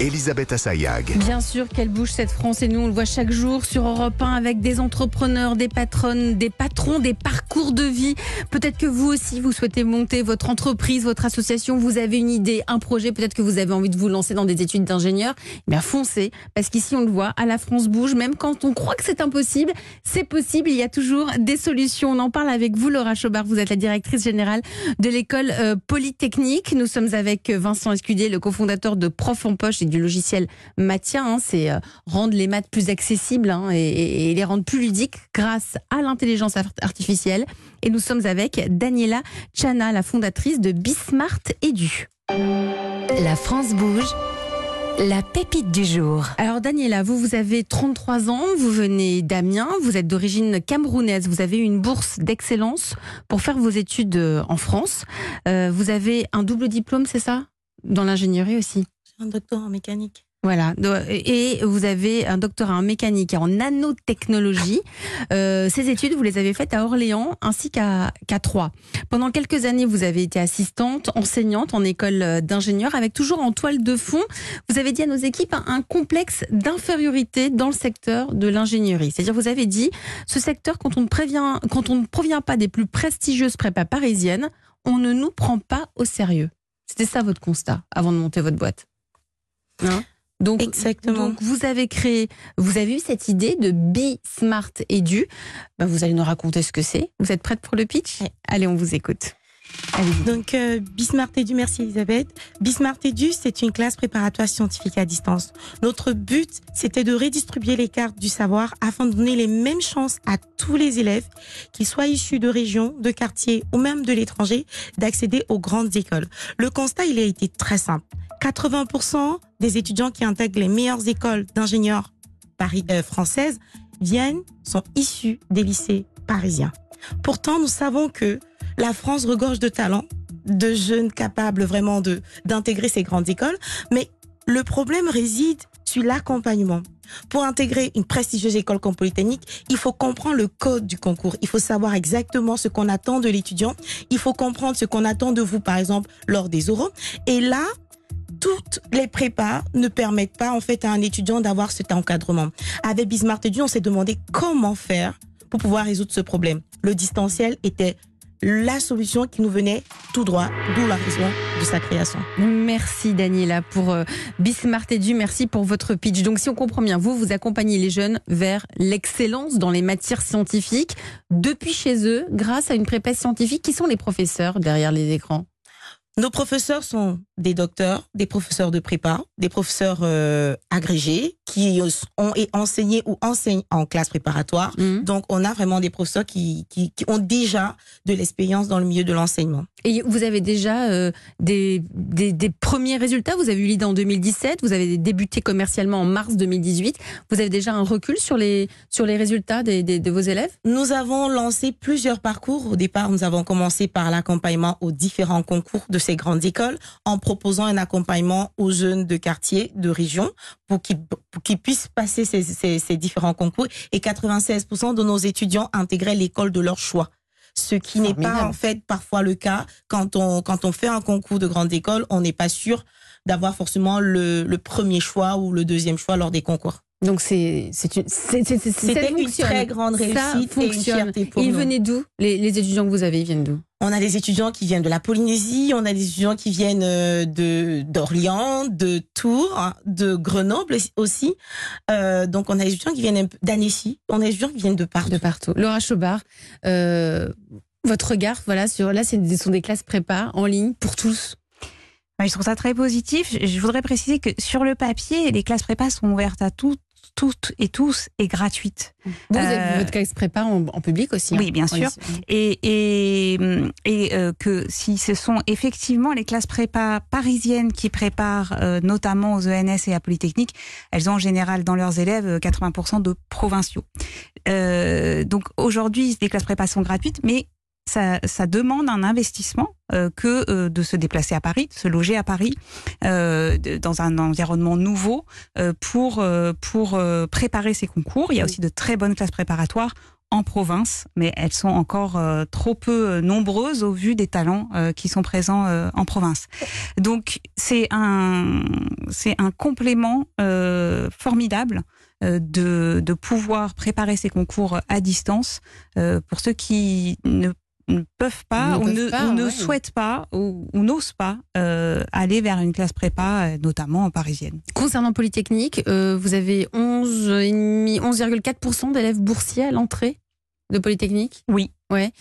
Elisabeth Assayag. Bien sûr qu'elle bouge cette France et nous on le voit chaque jour sur Europe 1 avec des entrepreneurs, des patronnes, des patrons, des parcours de vie. Peut-être que vous aussi vous souhaitez monter votre entreprise, votre association, vous avez une idée, un projet, peut-être que vous avez envie de vous lancer dans des études d'ingénieur. Eh bien foncez parce qu'ici on le voit, à la France bouge, même quand on croit que c'est impossible, c'est possible, il y a toujours des solutions. On en parle avec vous Laura Chaubard, vous êtes la directrice générale de l'école euh, Polytechnique. Nous sommes avec Vincent Escudier, le cofondateur de Prof en Poche du logiciel Mathia. hein. c'est euh, rendre les maths plus accessibles hein, et, les rendre plus ludiques grâce à l'intelligence art- artificielle. Et nous sommes avec Daniela Chana, la fondatrice de Bismart Edu. la France bouge. La pépite du jour. Alors Daniela, vous, vous avez 33 ans, vous venez d'Amiens, vous êtes d'origine camerounaise, vous avez une bourse d'excellence pour faire vos études euh, en France. Euh, vous avez un double diplôme, c'est ça? Dans l'ingénierie aussi un docteur en mécanique. Voilà. Et vous avez un doctorat en mécanique et en nanotechnologie. Euh, ces études, vous les avez faites à Orléans ainsi qu'à qu'à Troyes. Pendant quelques années, vous avez été assistante, enseignante en école d'ingénieur, avec toujours en toile de fond, vous avez dit à nos équipes un, complexe d'infériorité dans le secteur de l'ingénierie. C'est-à-dire, vous avez dit, ce secteur, quand on ne provient pas des plus prestigieuses prépas parisiennes, on ne nous prend pas au sérieux. C'était ça votre constat avant de monter votre boîte. Hein donc, Exactement. donc, vous avez créé, vous avez eu cette idée de Be Smart Edu. Ben, vous allez nous raconter ce que c'est. Vous êtes prête pour le pitch? Oui. Allez, on vous écoute. Donc, euh, Bismart Edu, merci Elisabeth. Bismart Edu, c'est une classe préparatoire scientifique à distance. Notre but, c'était de redistribuer les cartes du savoir afin de donner les mêmes chances à tous les élèves, qu'ils soient issus de régions, de quartiers ou même de l'étranger, d'accéder aux grandes écoles. Le constat, il a été très simple. 80% des étudiants qui intègrent les meilleures écoles d'ingénieurs euh, françaises viennent, sont issus des lycées parisiens. Pourtant, nous savons que la France regorge de talents, de jeunes capables vraiment d'intégrer ces grandes écoles, mais le problème réside sur l'accompagnement. Pour intégrer une prestigieuse école comme Polytechnique, il faut comprendre le code du concours. Il faut savoir exactement ce qu'on attend de l'étudiant. Il faut comprendre ce qu'on attend de vous, par exemple, lors des oraux. Et là, toutes les prépas ne permettent pas, en fait, à un étudiant d'avoir cet encadrement. Avec Bismarck Edu, on s'est demandé comment faire pour pouvoir résoudre ce problème. Le distanciel était la solution qui nous venait tout droit, d'où la raison de sa création. Merci Daniela pour euh, Be Smart Edu. Merci pour votre pitch. Donc, si on comprend bien, vous, vous accompagnez les jeunes vers l'excellence dans les matières scientifiques depuis chez eux, grâce à une prépa scientifique. Qui sont les professeurs derrière les écrans? Nos professeurs sont des docteurs, des professeurs de prépa, des professeurs euh, agrégés qui ont enseigné ou enseignent en classe préparatoire. Mhm. Donc, on a vraiment des professeurs qui, qui, qui ont déjà de l'expérience dans le milieu de l'enseignement. Et vous avez déjà euh, des, des, des premiers résultats? Vous avez eu l'idée en 2017, vous avez débuté commercialement en mars 2018. Vous avez déjà un recul sur les, sur les résultats des, des- de vos élèves? Nous avons lancé plusieurs parcours. Au départ, nous avons commencé par l'accompagnement aux différents concours de ces grandes écoles en proposant un accompagnement aux jeunes de quartier, de région, pour qu'ils qu'ils puissent passer ces, ces, ces différents concours. Et 96% de nos étudiants intégraient l'école de leur choix. Ce qui n'est pas en fait parfois le cas quand on, quand on fait un concours de grande école, on n'est pas sûr d'avoir forcément le, le premier choix ou le deuxième choix lors des concours. Donc c'est une ça C'était une très grande Ça réussite et une fierté pour Ils nous. venaient d'où? Les, les étudiants que vous avez, ils viennent d'où? On a des étudiants qui viennent de la Polynésie, on a des étudiants qui viennent euh, de d'Orléans, de Tours, de Grenoble aussi. Euh, donc on a des étudiants qui viennent d'Annecy, on a des étudiants qui viennent de partout. De partout. Laura Chaubard, euh, votre regard, voilà, sur là, ce sont des classes prépa en ligne pour tous. Je trouve ça très positif. Je- Je voudrais préciser que sur le papier, les classes prépa sont ouvertes à toutes, toutes et tous et gratuites. Vous, avez Euh, votre classe prépa en, en public aussi. Oui, hein bien En sûr. Et, et, et euh, que si ce sont effectivement les classes prépa parisiennes qui préparent euh, notamment aux ENS et à Polytechnique, elles ont en général dans leurs élèves euh, 80% de provinciaux. Euh, donc aujourd'hui, les classes prépa sont gratuites, mais ça, ça demande un investissement euh, que euh, de se déplacer à Paris, de se loger à Paris, euh, de- dans un environnement nouveau euh, pour, euh, pour euh, préparer ces concours. Il y a aussi de très bonnes classes préparatoires en province, mais elles sont encore euh, trop peu euh, nombreuses au vu des talents euh, qui sont présents en province. Donc c'est un c'est un complément formidable de, de pouvoir préparer ces concours à distance pour ceux qui ne ne peuvent pas, ou, ne, souhaitent pas ou, n'osent pas euh, aller vers une classe prépa, euh, notamment parisienne. Concernant Polytechnique, euh, vous avez 11,4% d'élèves boursiers à l'entrée de Polytechnique? Oui. Ouais.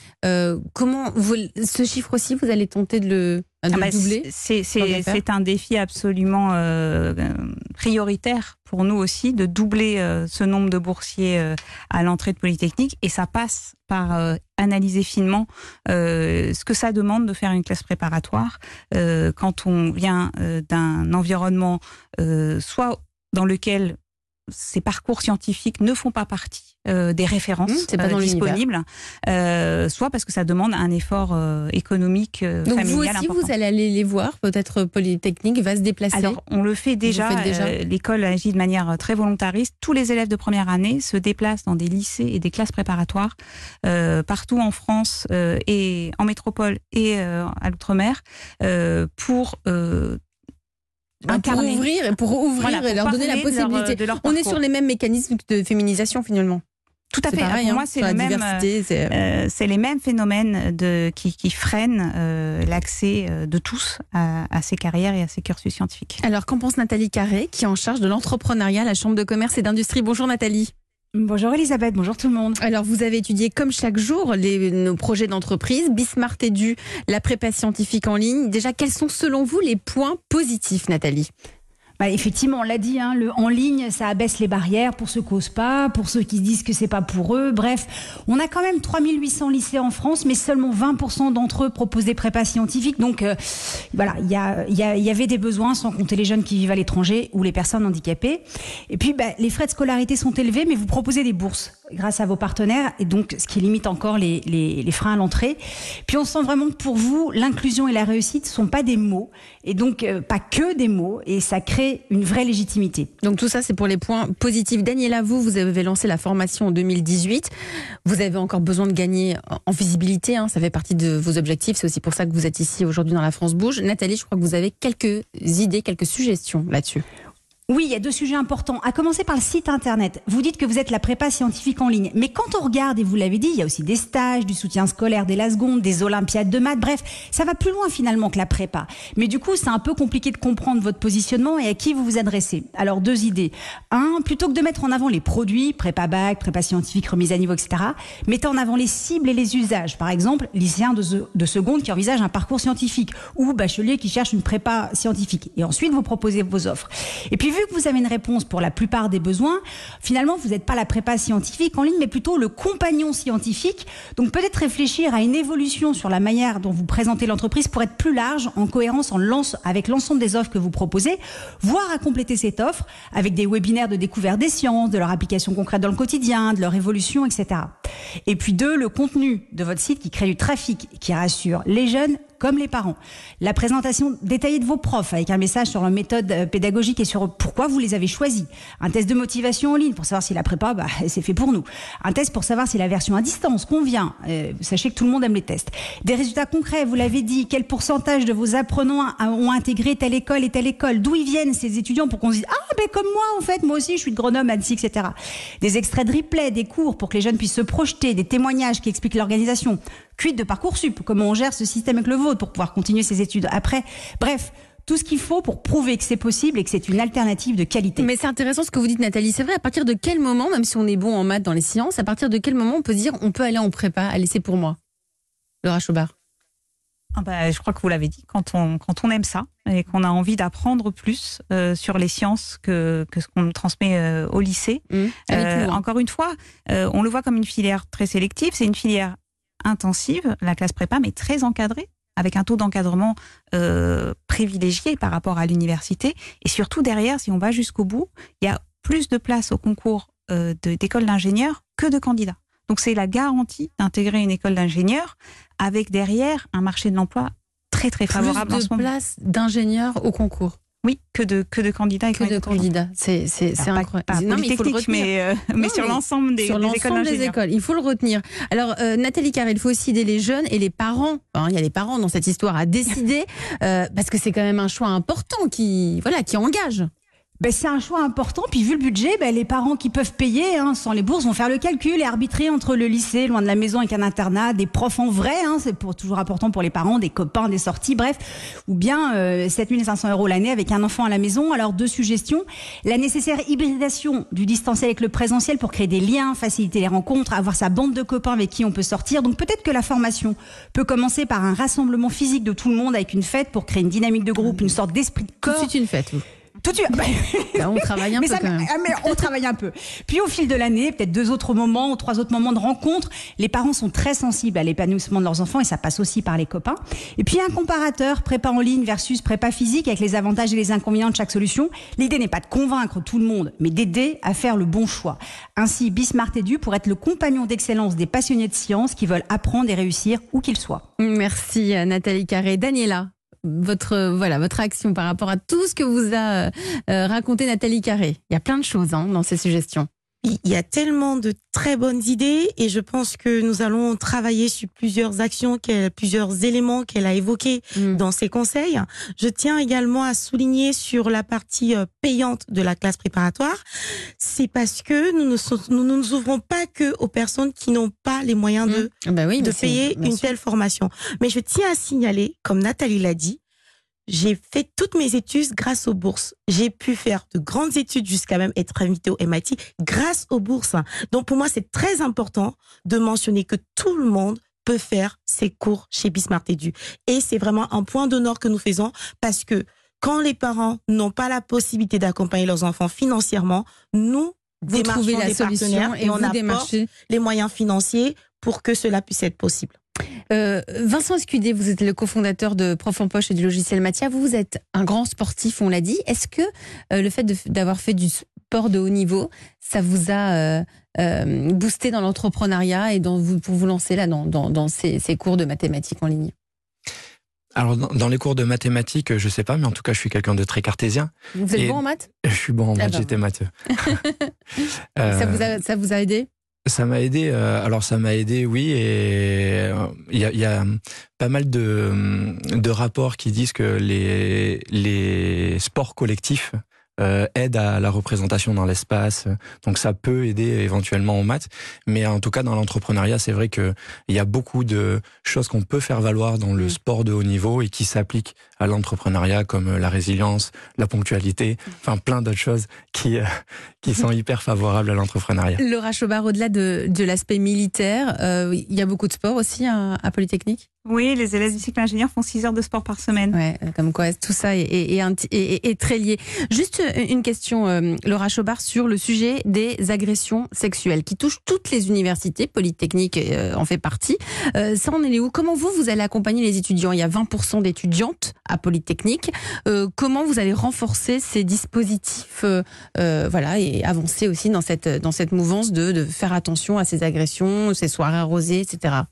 comment vous, ce chiffre aussi, vous allez tenter de le, ah bah, doubler C'est un défi absolument prioritaire pour nous aussi de doubler ce nombre de boursiers à l'entrée de Polytechnique. Et ça passe par euh, analyser finement euh, ce que ça demande de faire une classe préparatoire euh, quand on vient d'un environnement soit dans lequel ces parcours scientifiques ne font pas partie euh, des références mmh, pas disponibles, euh, soit parce que ça demande un effort euh, économique Donc vous aussi, vous allez aller les voir, peut-être Polytechnique va se déplacer Alors, on le fait déjà. L'école agit de manière très volontariste. Tous les élèves de première année se déplacent dans des lycées et des classes préparatoires partout en France et en métropole et à l'outre-mer pour pour ouvrir, pour ouvrir et leur donner la possibilité. On est sur les mêmes mécanismes de féminisation finalement. Tout à fait. Pareil, pour hein, moi, c'est le même. Euh, c'est les mêmes phénomènes de, qui, qui freinent euh, l'accès euh, de tous à, à, ces carrières et à ces cursus scientifiques. Alors, qu'en pense Nathalie Carré, qui est en charge de l'entrepreneuriat à la Chambre de commerce et d'industrie? Bonjour Nathalie. Bonjour Elisabeth, bonjour tout le monde. Alors vous avez étudié comme chaque jour nos projets d'entreprise, Bismart Edu, la prépa scientifique en ligne. Déjà, quels sont selon vous les points positifs Nathalie? Bah, effectivement, on l'a dit, hein, le en ligne, ça abaisse les barrières pour ceux qui n'osent pas, pour ceux qui disent que c'est pas pour eux. Bref, on a quand même 3800 lycées en France, mais seulement 20% d'entre eux proposent des prépas scientifiques. Donc euh, voilà, il y, a, y, y, avait des besoins, sans compter les jeunes qui vivent à l'étranger ou les personnes handicapées. Et puis, bah, les frais de scolarité sont élevés, mais vous proposez des bourses grâce à vos partenaires, et donc ce qui limite encore les, les, freins à l'entrée. Puis on sent vraiment que pour vous, l'inclusion et la réussite ne sont pas des mots, et donc euh, pas que des mots, et ça crée une vraie légitimité. Donc tout ça, c'est pour les points positifs. Daniela, vous, vous avez lancé la formation en 2018. Vous avez encore besoin de gagner en visibilité, hein, ça fait partie de vos objectifs, c'est aussi pour ça que vous êtes ici aujourd'hui dans la France Bouge. Nathalie, je crois que vous avez quelques idées, quelques suggestions là-dessus. Oui, il y a deux sujets importants. À commencer par le site internet. Vous dites que vous êtes la prépa scientifique en ligne. Mais quand on regarde, et vous l'avez dit, il y a aussi des stages, du soutien scolaire dès la seconde, des olympiades de maths. Bref, ça va plus loin finalement que la prépa. Mais du coup, c'est un peu compliqué de comprendre votre positionnement et à qui vous vous adressez. Alors, deux idées. Un, plutôt que de mettre en avant les produits, prépa bac, prépa scientifique, remise à niveau, etc., mettez en avant les cibles et les usages. Par exemple, lycéen de, de seconde qui envisage un parcours scientifique ou bachelier qui cherche une prépa scientifique. Et ensuite, vous proposez vos offres. Et puis, vu que vous avez une réponse pour la plupart des besoins, finalement, vous n'êtes pas la prépa scientifique en ligne, mais plutôt le compagnon scientifique. Donc peut-être réfléchir à une évolution sur la manière dont vous présentez l'entreprise pour être plus large, en cohérence en avec l'ensemble des offres que vous proposez, voire à compléter cette offre avec des webinaires de découverte des sciences, de leur application concrète dans le quotidien, de leur évolution, etc. Et puis deux, le contenu de votre site qui crée du trafic, qui rassure les jeunes comme les parents. La présentation détaillée de vos profs avec un message sur leur méthode euh, pédagogique et sur pourquoi vous les avez choisis. Un test de motivation en ligne pour savoir si la prépa, bah, c'est fait pour nous. Un test pour savoir si la version à distance convient. Euh, sachez que tout le monde aime les tests. Des résultats concrets, vous l'avez dit. Quel pourcentage de vos apprenants ont intégré telle école et telle école? D'où ils viennent ces étudiants pour qu'on se dise ah comme moi en fait, moi aussi je suis de Grenoble, Annecy, etc. Des extraits de replay, des cours pour que les jeunes puissent se projeter, des témoignages qui expliquent l'organisation. Cuite de Parcoursup, comment on gère ce système avec le vôtre pour pouvoir continuer ses études après. Bref, tout ce qu'il faut pour prouver que c'est possible et que c'est une alternative de qualité. Mais c'est intéressant ce que vous dites, Nathalie. C'est vrai, à partir de quel moment, même si on est bon en maths dans les sciences, à partir de quel moment on peut dire on peut aller en prépa Allez, c'est pour moi? Laura Chaubard. Ah bah, je crois que vous l'avez dit, quand on, quand on aime ça et qu'on a envie d'apprendre plus euh, sur les sciences que, que ce qu'on transmet euh, au lycée. Mmh. Euh, encore une fois, on le voit comme une filière très sélective. C'est une filière intensive, la classe prépa, mais très encadrée, avec un taux d'encadrement euh, privilégié par rapport à l'université. Et surtout, derrière, si on va jusqu'au bout, il y a plus de places au concours euh, d'école d'ingénieurs que de candidats. Donc c'est la garantie d'intégrer une école d'ingénieurs avec derrière un marché de l'emploi très très favorable plus de places d'ingénieurs au concours. Oui, que de, que de candidats et que de candidats. C'est incroyable. Pas, non, mais il faut le retenir. Mais, euh, mais sur l'ensemble des, sur des écoles des écoles. Il faut le retenir. Alors, euh, Nathalie Carré, il faut aussi aider les jeunes et les parents. il y a les parents dans cette histoire à décider, euh, parce que c'est quand même un choix important qui, voilà, qui engage ben, c'est un choix important. Puis vu le budget, ben, les parents qui peuvent payer hein, sans les bourses vont faire le calcul et arbitrer entre le lycée, loin de la maison avec un internat, des profs en vrai, hein, c'est pour, toujours important pour les parents, des copains, des sorties, bref, ou bien euh, 7500 euros l'année avec un enfant à la maison. Alors deux suggestions la nécessaire hybridation du distanciel avec le présentiel pour créer des liens, faciliter les rencontres, avoir sa bande de copains avec qui on peut sortir. Donc peut-être que la formation peut commencer par un rassemblement physique de tout le monde avec une fête pour créer une dynamique de groupe, une sorte d'esprit de corps. C'est une fête. Tout de suite. Bah, on travaille un peu quand même. Mais on travaille un peu. Puis au fil de l'année, peut-être deux autres moments ou trois autres moments de rencontre, les parents sont très sensibles à l'épanouissement de leurs enfants et ça passe aussi par les copains. Et puis un comparateur prépa en ligne versus prépa physique avec les avantages et les inconvénients de chaque solution. L'idée n'est pas de convaincre tout le monde, mais d'aider à faire le bon choix. Ainsi, Bismart Edu pour être le compagnon d'excellence des passionnés de science qui veulent apprendre et réussir où qu'ils soient. Merci Nathalie Carré. Daniela, votre voilà votre action par rapport à tout ce que vous a euh, raconté Nathalie Carré. Il y a plein de choses hein, dans ces suggestions. Il y a tellement de très bonnes idées et je pense que nous allons travailler sur plusieurs actions, plusieurs éléments qu'elle a évoqués mm. dans ses conseils. Je tiens également à souligner sur la partie euh, payante de la classe préparatoire, c'est parce que nous ne, nous, nous ouvrons pas que aux personnes qui n'ont pas les moyens de, mm. bah oui, de payer une telle formation. Mais je tiens à signaler, comme Nathalie l'a dit, j'ai fait toutes mes études grâce aux bourses. J'ai pu faire de grandes études jusqu'à même être invitée au MIT grâce aux bourses. Donc pour moi, c'est très important de mentionner que tout le monde peut faire ses cours chez Bismarck Edu. Et c'est vraiment un point d'honneur que nous faisons parce que quand les parents n'ont pas la possibilité d'accompagner leurs enfants financièrement, nous vous démarchons la des partenaires et, on apporte les moyens financiers pour que cela puisse être possible. Euh, Vincent Escudé, vous êtes le cofondateur de Prof en Poche et du logiciel Mathia. Vous, êtes un grand sportif, on l'a dit. Est-ce que euh, le fait d'avoir fait du sport de haut niveau, ça vous a euh, boosté dans l'entrepreneuriat et dans, pour vous lancer là dans, ces, cours de mathématiques en ligne? Alors dans les cours de mathématiques, je sais pas, mais en tout cas, je suis quelqu'un de très cartésien. Vous êtes bon en maths? Je suis bon en ah maths, bah j'étais matheux. ça vous a aidé? Ça m'a aidé. Euh, alors ça m'a aidé, oui, et euh, il y, a, y, a, pas mal de, de rapports qui disent que les, les sports collectifs euh, aide à la représentation dans l'espace. Donc ça peut aider éventuellement en maths, mais en tout cas dans l'entrepreneuriat, c'est vrai que il y a beaucoup de choses qu'on peut faire valoir dans le mm. sport de haut niveau et qui s'appliquent à l'entrepreneuriat comme la résilience, la ponctualité, enfin plein d'autres choses qui euh, qui sont hyper favorables à l'entrepreneuriat. Laura Chobard, au-delà de, de l'aspect militaire, euh, il y a beaucoup de sport aussi à, à Polytechnique? Oui, les élèves du cycle ingénieur font 6 heures de sport par semaine. Ouais, comme quoi tout ça est, est, très lié. Juste une question, euh, Laura Chobard, sur le sujet des agressions sexuelles qui touchent toutes les universités, Polytechnique euh, en fait partie. Euh, ça en est où? Comment vous, vous allez accompagner les étudiants? Il y a 20% d'étudiantes à Polytechnique. comment vous allez renforcer ces dispositifs voilà, et avancer aussi dans cette, dans cette mouvance de, de faire attention à ces agressions, ces soirées arrosées, etc.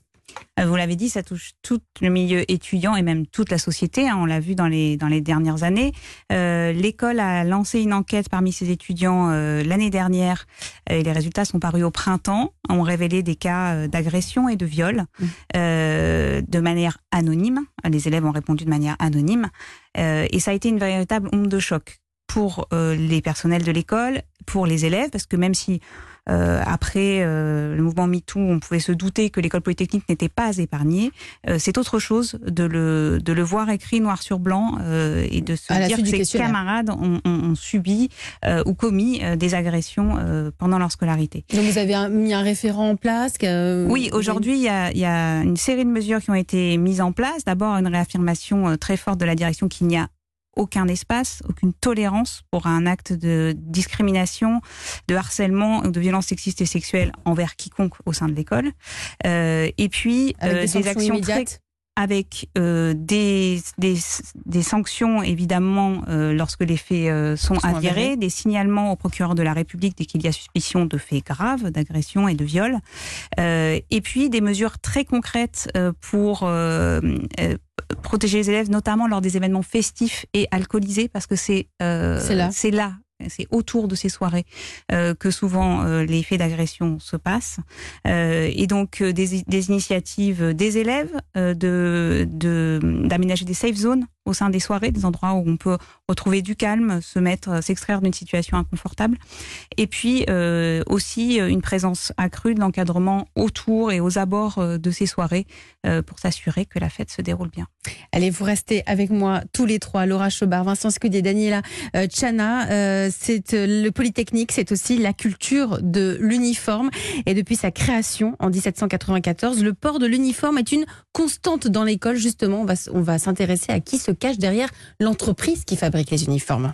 Euh, vous l'avez dit, ça touche tout le milieu étudiant et même toute la société. Hein, on l'a vu dans les dans les dernières années. Euh, l'école a lancé une enquête parmi ses étudiants euh, l'année dernière et les résultats sont parus au printemps. ont révélé des cas d'agression et de viol mmh. de manière anonyme. Les élèves ont répondu de manière anonyme et ça a été une véritable onde de choc pour les personnels de l'école, pour les élèves, parce que même si euh, après euh, le mouvement MeToo, on pouvait se douter que l'école polytechnique n'était pas épargnée. Euh, c'est autre chose de le, de le voir écrit noir sur blanc et de se dire que ses camarades ont, ont, subi ou commis des agressions pendant leur scolarité. Donc vous avez mis un référent en place Oui, aujourd'hui, il y a, y a une série de mesures qui ont été mises en place. D'abord, une réaffirmation très forte de la direction qu'il n'y a aucun espace, aucune tolérance pour un acte de discrimination, de harcèlement ou de violence sexiste et sexuelle envers quiconque au sein de l'école. Euh, et puis euh, des, actions immédiates. Avec euh, des, des, des, sanctions évidemment euh, lorsque les faits euh, sont, sont avérés, avérés, des signalements au procureur de la République dès qu'il y a suspicion de faits graves, d'agression et de viol, et puis des mesures très concrètes pour protéger les élèves, notamment lors des événements festifs et alcoolisés, parce que c'est là, c'est là c'est autour de ces soirées euh, que souvent euh, les faits d'agression se passent. Euh, et donc des, des, initiatives des élèves de d'aménager des safe zones au sein des soirées, des endroits où on peut retrouver du calme, se mettre, s'extraire d'une situation inconfortable. Et puis euh, aussi une présence accrue de l'encadrement autour et aux abords de ces soirées euh, pour s'assurer que la fête se déroule bien. Allez, vous restez avec moi tous les trois, Laura Chobard, Vincent Scudier, Daniela euh, Chana. Euh, c'est le Polytechnique, c'est aussi la culture de l'uniforme. Et depuis sa création en 1794, le port de l'uniforme est une constante dans l'école. Justement, on va, on va s'intéresser à qui se cache derrière l'entreprise qui fabrique les uniformes.